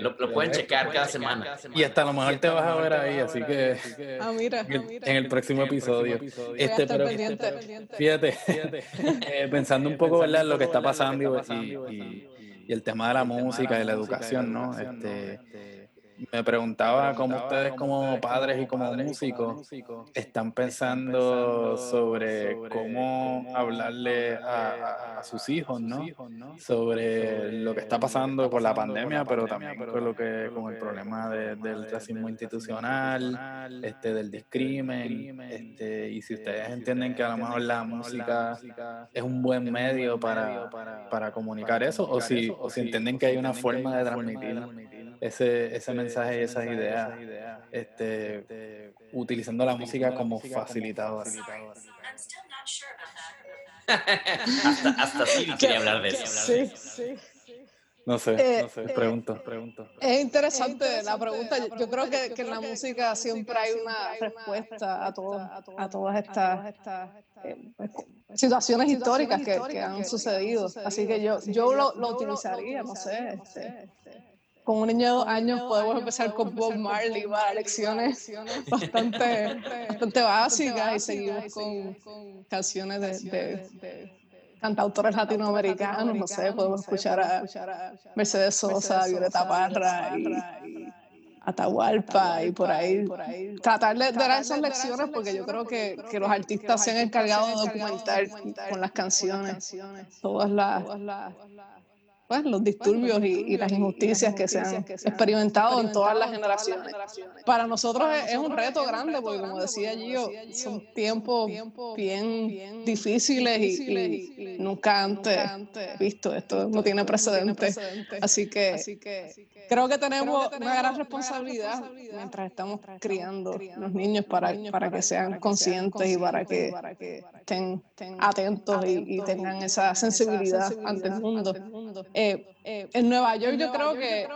lo, pueden checar cada semana. Y hasta a lo mejor te vas a ver ahí, así que ah, mira, en el próximo episodio. Este, pero fíjate, eh, pensando un poco ¿verdad? lo que está pasando y, y, el tema de la música y la educación, ¿no? Este, me preguntaba cómo ustedes como padres y como músicos están pensando sobre cómo hablarle a, sus hijos, ¿no? Sobre lo que está pasando con la pandemia, pero también con lo que con el problema del racismo institucional, este, del discrimen, este, y si ustedes entienden que a lo mejor la música es un buen medio para, para comunicar eso, o si, o si entienden que hay una forma de transmitir ese, ese mensaje y esas ideas, este, utilizando la música como facilitador. hasta, hasta sí quería hablar de eso. Sí, sí. No sé, eh, no sé, pregunto, pregunto. Es interesante la pregunta. Yo creo que, que en la música siempre hay una respuesta a, todo, a todas estas eh, situaciones históricas que, que, han sucedido. Así que yo, yo lo, lo utilizaría, no sé. Este, con un niño de dos años podemos empezar con Bob Marley para lecciones bastante, bastante básicas y seguimos con canciones de, cantautores latinoamericanos, no sé, podemos escuchar a Mercedes Sosa, Violeta Parra y Atahualpa y por ahí, tratar de dar esas lecciones porque yo creo que, que los artistas se han encargado de documentar con las canciones todas las pues, los disturbios y, las injusticias que se han experimentado en todas las generaciones. Para nosotros es, un reto grande porque, como decía yo, son tiempos bien difíciles y, nunca antes visto. Esto no tiene precedentes. Así que creo que tenemos una gran responsabilidad mientras estamos criando los niños para, para que sean conscientes y para que estén atentos y, tengan esa sensibilidad ante el mundo. Eh, eh, en Nueva York yo creo que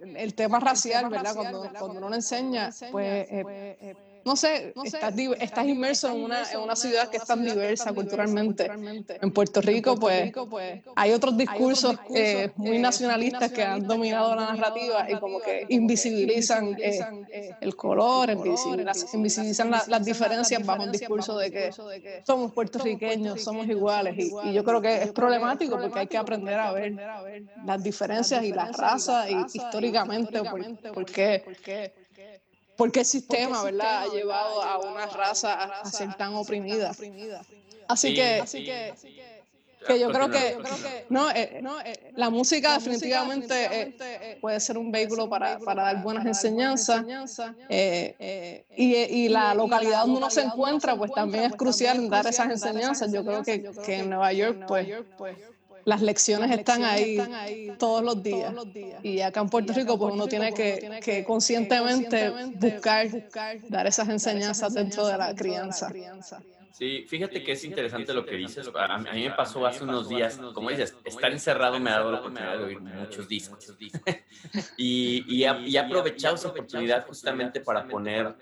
el tema racial, ¿verdad? Cuando, cuando uno lo enseña, pues... Eh, no sé, estás, estás inmerso en una, en una ciudad que es tan diversa culturalmente. En Puerto Rico, pues, hay otros discursos muy nacionalistas que han dominado la narrativa y como que invisibilizan el color, invisibilizan, las diferencias bajo un discurso de que somos puertorriqueños, somos iguales. Y, y yo creo que es problemático porque hay que aprender a ver las diferencias y las razas y históricamente ¿Por qué el sistema, ¿verdad? ha llevado a una raza a, ser tan oprimida. Así que, así que, que yo creo que, no, eh, eh, la música definitivamente eh, puede ser un vehículo para, para dar buenas enseñanzas y, y, la localidad donde uno se encuentra pues también es crucial en dar esas enseñanzas. Yo creo que, que en Nueva York pues las lecciones, están, ahí todos los días. Y acá en Puerto Rico, pues uno tiene que, que conscientemente buscar, dar esas enseñanzas dentro de la crianza. Sí, fíjate que es interesante lo que dices. A mí me pasó hace unos días, como dices, estar encerrado me ha dado la oportunidad de oír muchos discos. y, y, he aprovechado esa oportunidad justamente para poner,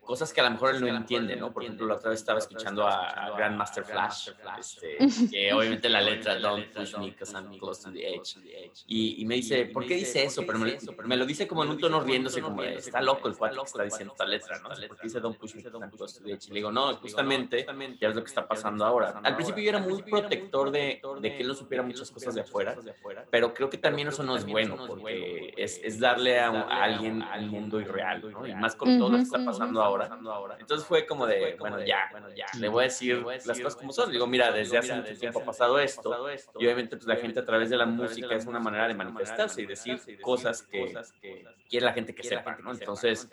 cosas que a lo mejor él no entiende, ¿no? Por ejemplo, la otra vez estaba escuchando a, Grandmaster Flash, este, que obviamente la letra Don't push me because I'm close to the edge. Y, me dice, ¿por qué dice eso? Pero me, lo dice como en un tono riéndose, como está loco el cuate que está diciendo esta letra, ¿no? ¿Por qué dice Don't push me because I'm close to the edge? Y le digo, no, justamente ya es lo que está pasando ahora. Al principio yo era muy protector de, de que él no supiera muchas cosas de afuera, pero creo que también eso no es bueno, porque es, es darle a, alguien al mundo irreal, ¿no? Y más con todo lo que está pasando ahora. Entonces fue como de, bueno, ya, le voy a decir las cosas como son. Digo, mira, desde hace mucho tiempo ha pasado esto, y obviamente pues, la gente a través de la música es una manera de manifestarse y decir cosas que quiere la gente que sepa, ¿no? Entonces,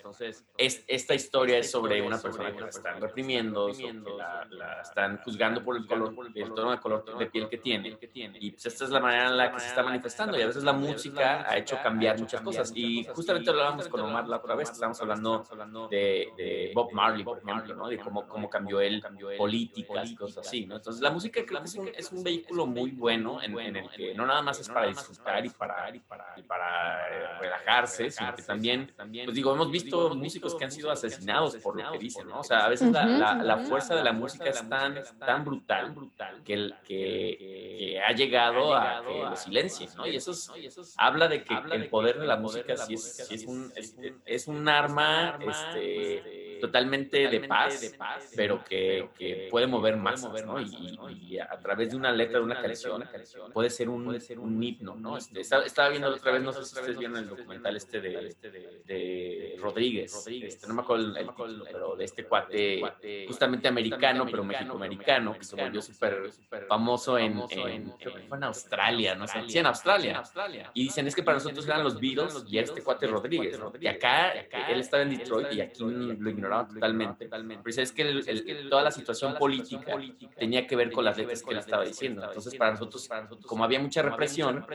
es, esta historia es sobre una persona que la están reprimiendo, la, están juzgando por el color, el tono de color de piel que tiene. Y pues esta es la manera en la que se está manifestando. Y a veces la música ha hecho cambiar muchas cosas. Y justamente hablábamos con Omar la otra vez, estábamos hablando de, Bob Marley, por ejemplo, ¿no? De cómo, cómo cambió él políticas y cosas así, ¿no? Entonces la música creo que es un, es un vehículo muy bueno en, el que no nada más es para disfrutar y para, y para, y para relajarse, sino que también, pues digo, hemos visto músicos que han sido asesinados por lo que dicen, ¿no? O sea, a veces la, la fuerza de la música es tan, tan brutal que, el, que, ha llegado a que lo silencien, ¿no? Y eso habla de que el poder de la música sí es, es, un, es, un arma este, totalmente de paz, pero que, que puede mover más, ¿no? Y, a través de una letra, de una canción, puede ser un, un himno, ¿no? Este, estaba, viendo otra vez, no sé si ustedes vieron el documental este de, de Rodríguez, este, no me acuerdo el, título, pero de este cuate justamente americano, pero mexicoamericano, que se volvió súper famoso en, en, fue en Australia, ¿no? Sí, en Australia. Y dicen, es que para nosotros eran los Beatles y este cuate Rodríguez, ¿no? Y acá, él estaba en Detroit y aquí lo ignoraba totalmente. totalmente. Pero es que toda la situación política tenía que ver con las letras que él estaba diciendo. Entonces, para nosotros, como había mucha represión,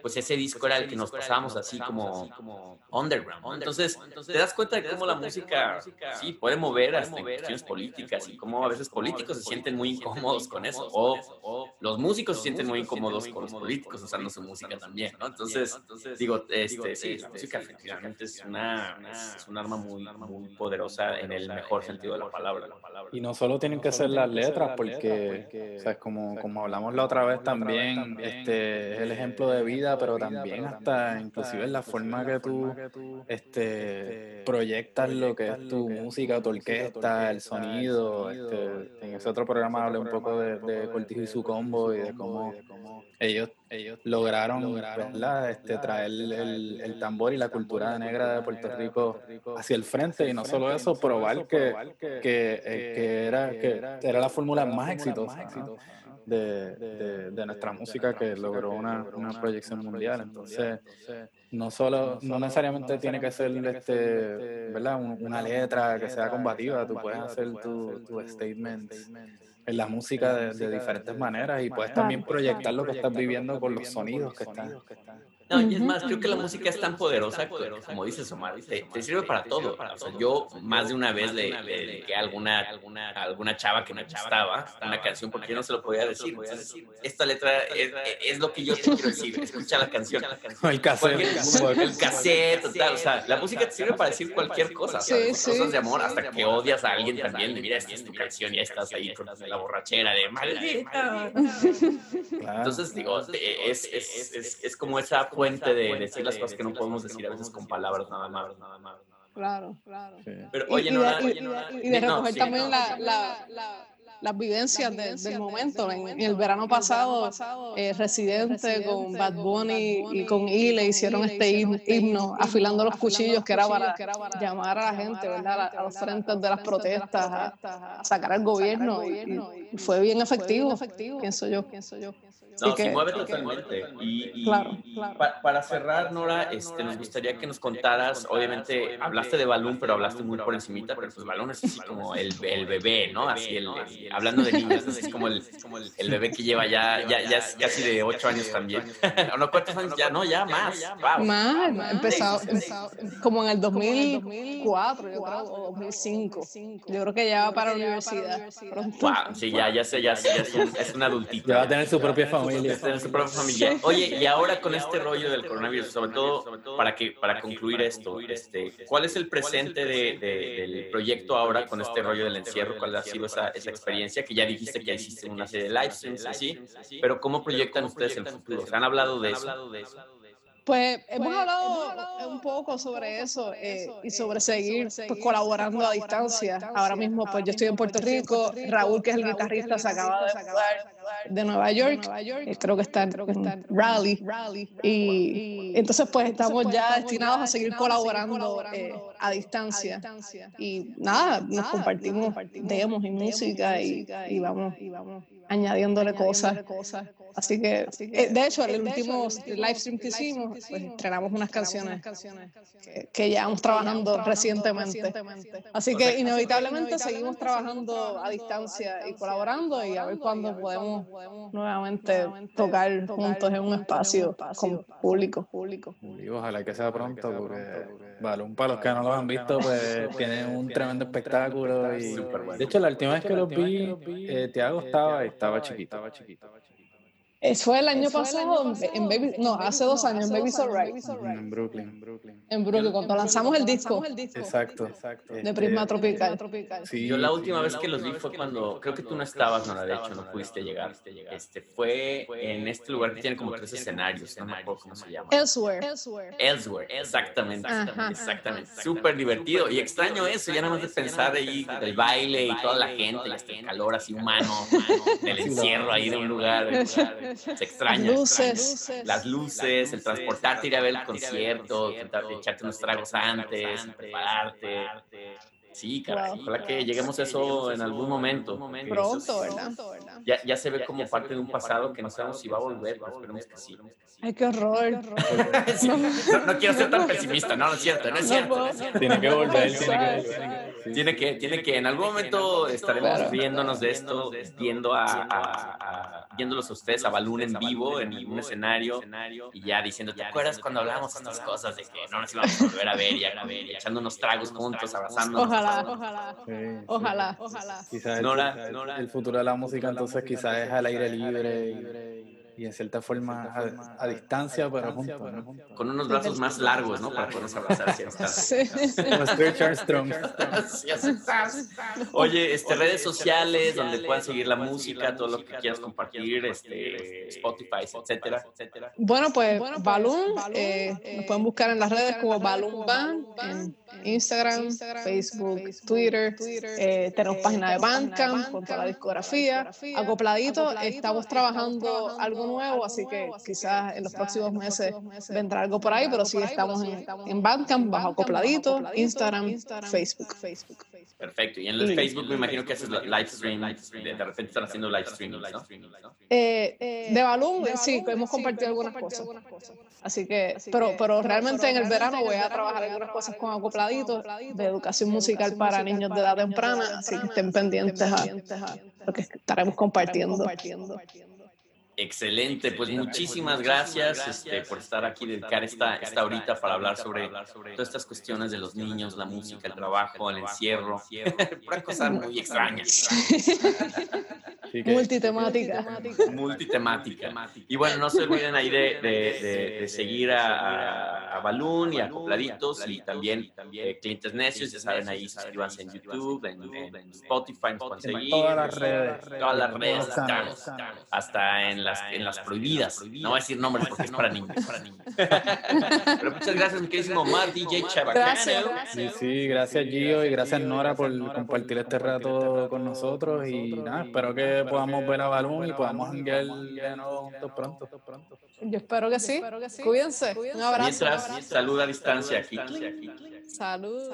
pues ese disco era el que nos pasábamos así como underground. Entonces, te das cuenta de cómo la música, sí, puede mover hasta en cuestiones políticas y cómo a veces políticos se sienten muy incómodos con eso. O los músicos se sienten muy incómodos con los políticos usando su música también, ¿no? Entonces, digo, este, sí, la música efectivamente es una, es un arma muy, muy poderosa en el mejor sentido de la palabra. Y no solo tienen que ser las letras, porque, o sea, como, como hablamos la otra vez también, este es el ejemplo de vida, pero también hasta inclusive en la forma que tú este, proyectas lo que es tu música, tu orquesta, el sonido. Este, en ese otro programa hablé un poco de, de Cortijo y su combo y de cómo ellos, ellos lograron, ¿verdad? Este, traer el, el, tambor y la cultura negra de Puerto Rico hacia el frente y no solo eso, probar que, que, eh, que era, que era la fórmula más exitosa de, de, nuestra música que logró una, una proyección mundial. Entonces, no solo, no necesariamente tiene que ser este, ¿verdad? una letra que sea combativa, tú puedes hacer tu, tu statement en la música de, diferentes maneras y puedes también proyectar lo que estás viviendo con los sonidos que están. No, y es más, creo que la música es tan poderosa, como dices Omar, te, sirve para todo. O sea, yo más de una vez le, dediqué a alguna, alguna, alguna chava que me gustaba una canción porque yo no se lo podía decir. esta letra es, lo que yo te quiero decir. Escucha la canción. El cassette. El cassette, total. O sea, la música te sirve para decir cualquier cosa. Cosas de amor hasta que odias a alguien también. De, mira, esta es tu canción y ya estás ahí con la borrachera de maldita. Entonces, digo, es, es, es como esa fuente de decir las cosas que no podemos decir a veces con palabras nada más. Nada más. Claro, claro. Pero oye, no, y, de recoger también la, la, las vivencias del momento. En, el verano pasado, eh, Residente con Bad Bunny y con Ile hicieron este himno, afilando los cuchillos, que era para llamar a la gente, ¿verdad? A, los frentes de las protestas, a, sacar al gobierno. Y, fue bien efectivo, pienso yo. Pienso yo. No, se mueve totalmente. Y, claro, claro. para cerrar, Nora, este, nos gustaría que nos contaras, obviamente hablaste de Balloon, pero hablaste muy por encimita, pero pues Balloon es así como el, el bebé, ¿no? Así, el, hablando de niños, es como el, el bebé que lleva ya, ya, ya es casi de ocho años también. ¿O no cuántos años? Ya, no, ya más. Más, empezado, como en el 2004, yo creo, o 2005. Yo creo que ya va para la universidad. Wow, sí, ya, ya sé, ya, sé, ya es, un, adultito. Ya va a tener su propia familia. Tener su propia familia. Oye, y ahora con este rollo del coronavirus, sobre todo para, que, para concluir esto, este, ¿cuál es el presente de, del proyecto ahora con este rollo del encierro? ¿Cuál ha sido esa, esa experiencia? Que ya dijiste que hiciste una serie de live streams, así, pero ¿cómo proyectan ustedes el futuro? ¿Se han hablado de eso? Pues hemos hablado un poco sobre eso eh, y sobre seguir pues, colaborando a distancia. Ahora mismo, pues yo estoy en Puerto Rico, Raúl, que es el guitarrista, se acaba de mudar de Nueva York, eh, creo que está en Raleigh, y entonces pues estamos ya destinados a seguir colaborando eh, a distancia. Y nada, nos compartimos demos y música y, y vamos añadiéndole cosas. Así que, eh, de hecho, el último live stream que hicimos, pues estrenamos unas canciones que, ya vamos trabajando recientemente. Así que inevitablemente seguimos trabajando a distancia y colaborando y a ver cuándo podemos nuevamente tocar juntos en un espacio con público. Y ojalá que sea pronto, porque Balloon, para los que no lo han visto, pues tiene un tremendo espectáculo. Y, de hecho, la última vez que lo vi, eh, Tiago estaba, estaba chiquito. Estaba chiquito. Fue el año pasado en Baby, no, hace dos años en Baby's Alright. En Brooklyn. En Brooklyn, cuando lanzamos el disco. Exacto, exacto. De Prisma Tropical. Sí, yo la última vez que los vi fue cuando, creo que tú no estabas, no, de hecho, no pudiste llegar. Este, fue en este lugar que tiene como tres escenarios, no me acuerdo cómo se llama. Elsewhere. Elsewhere, exactamente. Exactamente. Súper divertido. Y extraño eso, ya nada más de pensar ahí, el baile y toda la gente, el calor así humano, el encierro ahí de un lugar. se extraña. Luces. Las luces, el transportarte, ir a ver el concierto, echarte unos tragos antes, prepararte. Sí, caray, ojalá que lleguemos a eso en algún momento. Pronto, ¿verdad? Ya, ya se ve como parte de un pasado que no sabemos si va a volver, pero esperemos que sí. Ay, qué horror. no, quiero ser tan pesimista, no, no es cierto, no es cierto. Tiene que volver, tiene que Tiene que, en algún momento estaremos riéndonos de esto, viendo a, viéndolos a ustedes a Balloon en vivo, en un escenario, y ya diciendo, ¿te acuerdas cuando hablamos estas cosas de que no nos íbamos a volver a ver y a ver y echando unos tragos juntos, abrazándonos? Ojalá, ojalá, ojalá, ojalá. Quizás el, el, futuro de la música entonces quizás es al aire libre y en cierta forma a, distancia, pero juntos. Con unos brazos más largos, ¿no? Para podernos abrazar Sí. Armstrong. Oye, este, redes sociales donde puedan seguir la música, todo lo que quieras compartir, este, Spotify, etcétera, etcétera. Bueno, pues Balloon, eh, nos pueden buscar en las redes como Balloon Band, en Instagram, Facebook, Twitter. Eh, tenemos página de Bandcamp con toda la discografía. Acopladito, estamos trabajando algo nuevo, así que quizás en los próximos meses vendrá algo por ahí, pero sí estamos en, en Bandcamp, bajo Acopladito, Instagram, Facebook. Perfecto. Y en el Facebook me imagino que haces live stream, de, repente están haciendo live streaming, ¿no? Eh, de Balloon, sí, hemos compartido algunas cosas. Así que, pero, pero realmente en el verano voy a trabajar algunas cosas con Acopladito de educación musical para niños de edad temprana, así que estén pendientes a lo que estaremos compartiendo. Excelente, pues muchísimas gracias este, por estar aquí, dedicar esta, esta horita para hablar sobre todas estas cuestiones de los niños, la música, el trabajo, el encierro, Una cosa muy extraña. Multitemática. Multitemática. Y bueno, no se olviden ahí de, de, seguir a, a, Balloon y a Acopladitos y también eh, Clientes Necios, ya saben, ahí suscríbanse en YouTube, en, Spotify, nos seguir. Todas las redes. Todas las redes, hasta en las, en las prohibidas. No voy a decir nombres porque es para niños. Pero muchas gracias, mi queridísimo Mar, DJ Chabacano. Sí, sí, gracias Gio y gracias Nora por compartir este rato con nosotros y nada, espero que podamos ver a Balloon y podamos hangar de nuevo pronto. Yo espero que sí. Cuídense. Un abrazo. Mientras, salud a distancia aquí. Salud.